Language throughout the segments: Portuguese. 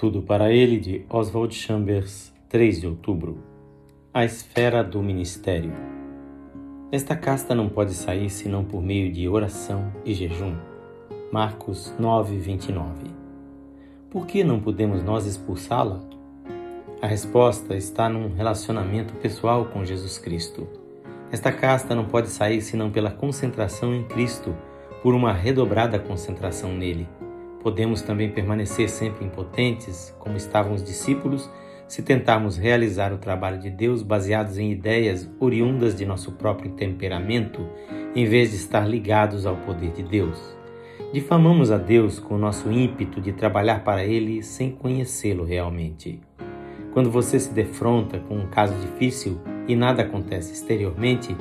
Tudo para ele de Oswald Chambers, 3 de outubro. A esfera do ministério. Esta casta não pode sair senão por meio de oração e jejum. Marcos 9, 29. Por que não podemos nós expulsá-la? A resposta está num relacionamento pessoal com Jesus Cristo. Esta casta não pode sair senão pela concentração em Cristo, por uma redobrada concentração nele. Podemos também permanecer sempre impotentes, como estavam os discípulos, se tentarmos realizar o trabalho de Deus baseados em ideias oriundas de nosso próprio temperamento, em vez de estar ligados ao poder de Deus. Difamamos a Deus com o nosso ímpeto de trabalhar para Ele sem conhecê-lo realmente. Quando você se defronta com um caso difícil e nada acontece exteriormente,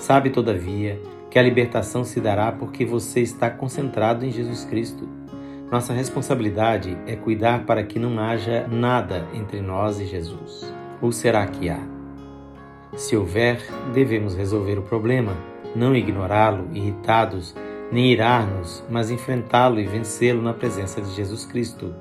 sabe todavia que a libertação se dará porque você está concentrado em Jesus Cristo. Nossa responsabilidade é cuidar para que não haja nada entre nós e Jesus. Ou será que há? Se houver, devemos resolver o problema, não ignorá-lo, irritados, nem irar-nos, mas enfrentá-lo e vencê-lo na presença de Jesus Cristo.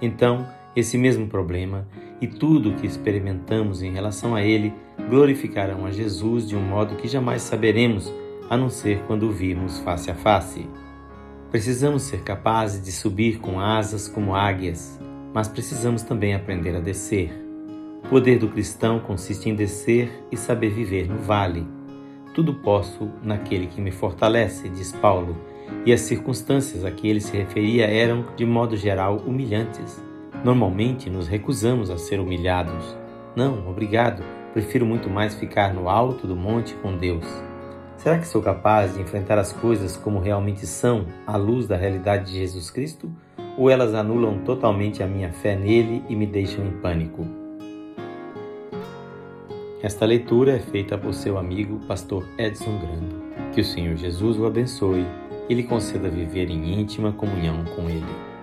Então, esse mesmo problema e tudo o que experimentamos em relação a ele glorificarão a Jesus de um modo que jamais saberemos, a não ser quando o virmos face a face. Precisamos ser capazes de subir com asas como águias, mas precisamos também aprender a descer. O poder do cristão consiste em descer e saber viver no vale. Tudo posso naquele que me fortalece, diz Paulo, e as circunstâncias a que ele se referia eram, de modo geral, humilhantes. Normalmente nos recusamos a ser humilhados. Não, obrigado, prefiro muito mais ficar no alto do monte com Deus. Será que sou capaz de enfrentar as coisas como realmente são, à luz da realidade de Jesus Cristo? Ou elas anulam totalmente a minha fé nele e me deixam em pânico? Esta leitura é feita por seu amigo, pastor Edson Grando. Que o Senhor Jesus o abençoe e lhe conceda viver em íntima comunhão com ele.